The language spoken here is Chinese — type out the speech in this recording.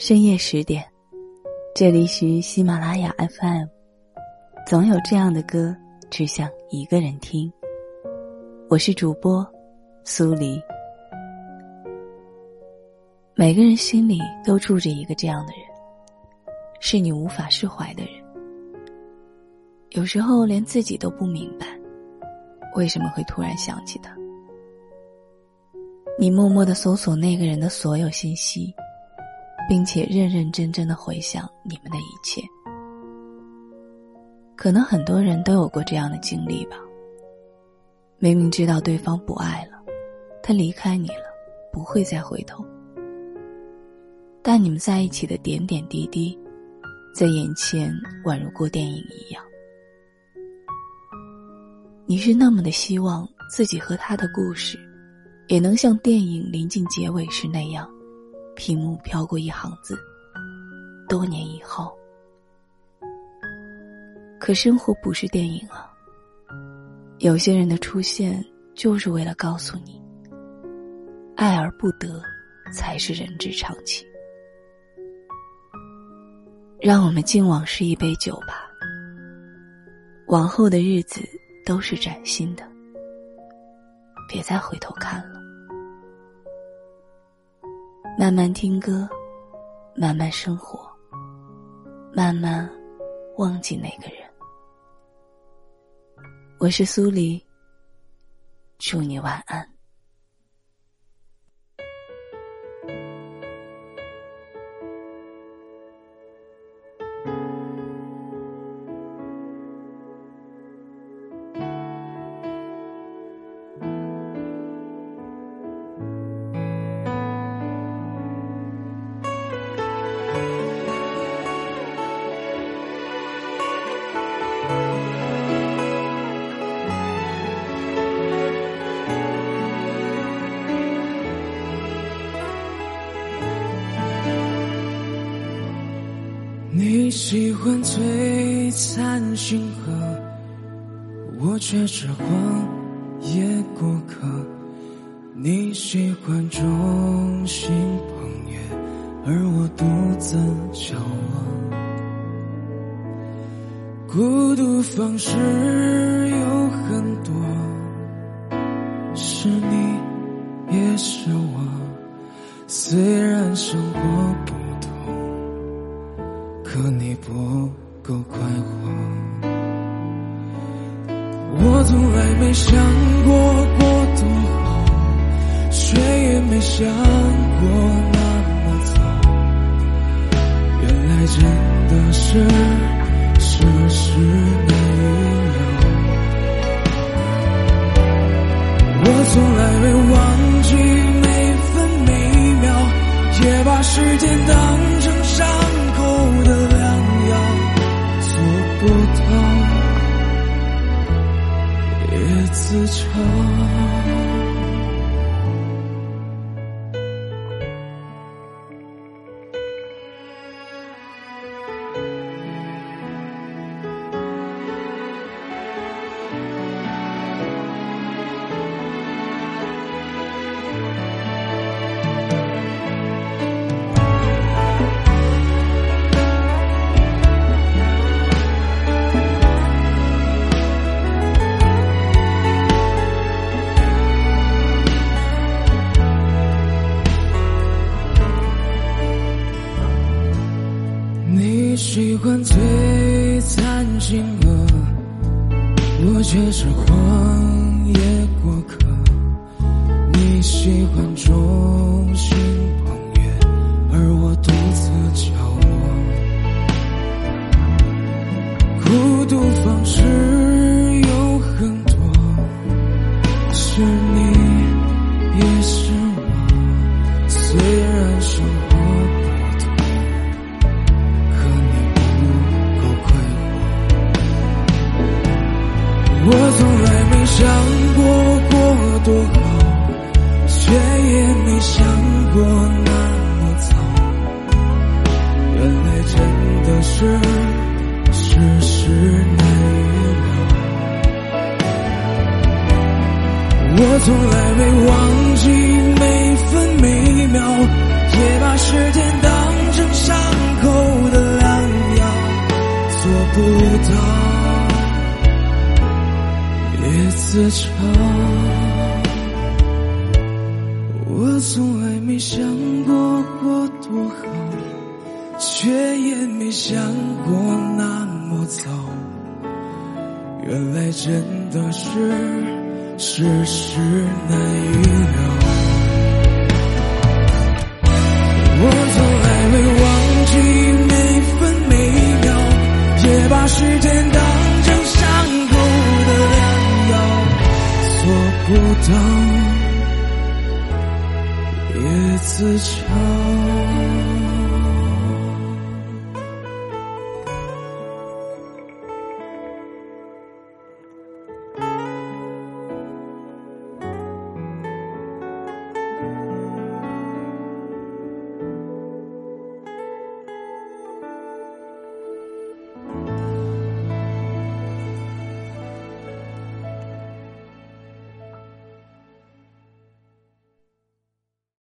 深夜十点，这里是喜马拉雅 FM。总有这样的歌，只想一个人听。我是主播苏黎。每个人心里都住着一个这样的人，是你无法释怀的人。有时候连自己都不明白，为什么会突然想起他。你默默的搜索那个人的所有信息。并且认认真真的回想你们的一切，可能很多人都有过这样的经历吧。明明知道对方不爱了，他离开你了，不会再回头，但你们在一起的点点滴滴，在眼前宛如过电影一样。你是那么的希望自己和他的故事，也能像电影临近结尾时那样。屏幕飘过一行字：“多年以后。”可生活不是电影啊。有些人的出现，就是为了告诉你：爱而不得，才是人之常情。让我们敬往事一杯酒吧。往后的日子都是崭新的，别再回头看了。慢慢听歌，慢慢生活，慢慢忘记那个人。我是苏黎，祝你晚安。你喜欢璀璨星河，我却是荒野过客。你喜欢众星捧月，而我独自眺望。孤独方式有很多，是你也是我，虽然生活不。可你不够快活，我从来没想过过多好，谁也没想过那么早。原来真的是是是却是荒我从来没忘记每分每秒，也把时间当成伤口的良药，做不到，也自嘲。我从来没想过过多好，却也没想过那么糟，原来真的是。世事难预料。我从来没忘记每分每秒，也把时间当成伤口的良药，做不到也自嘲。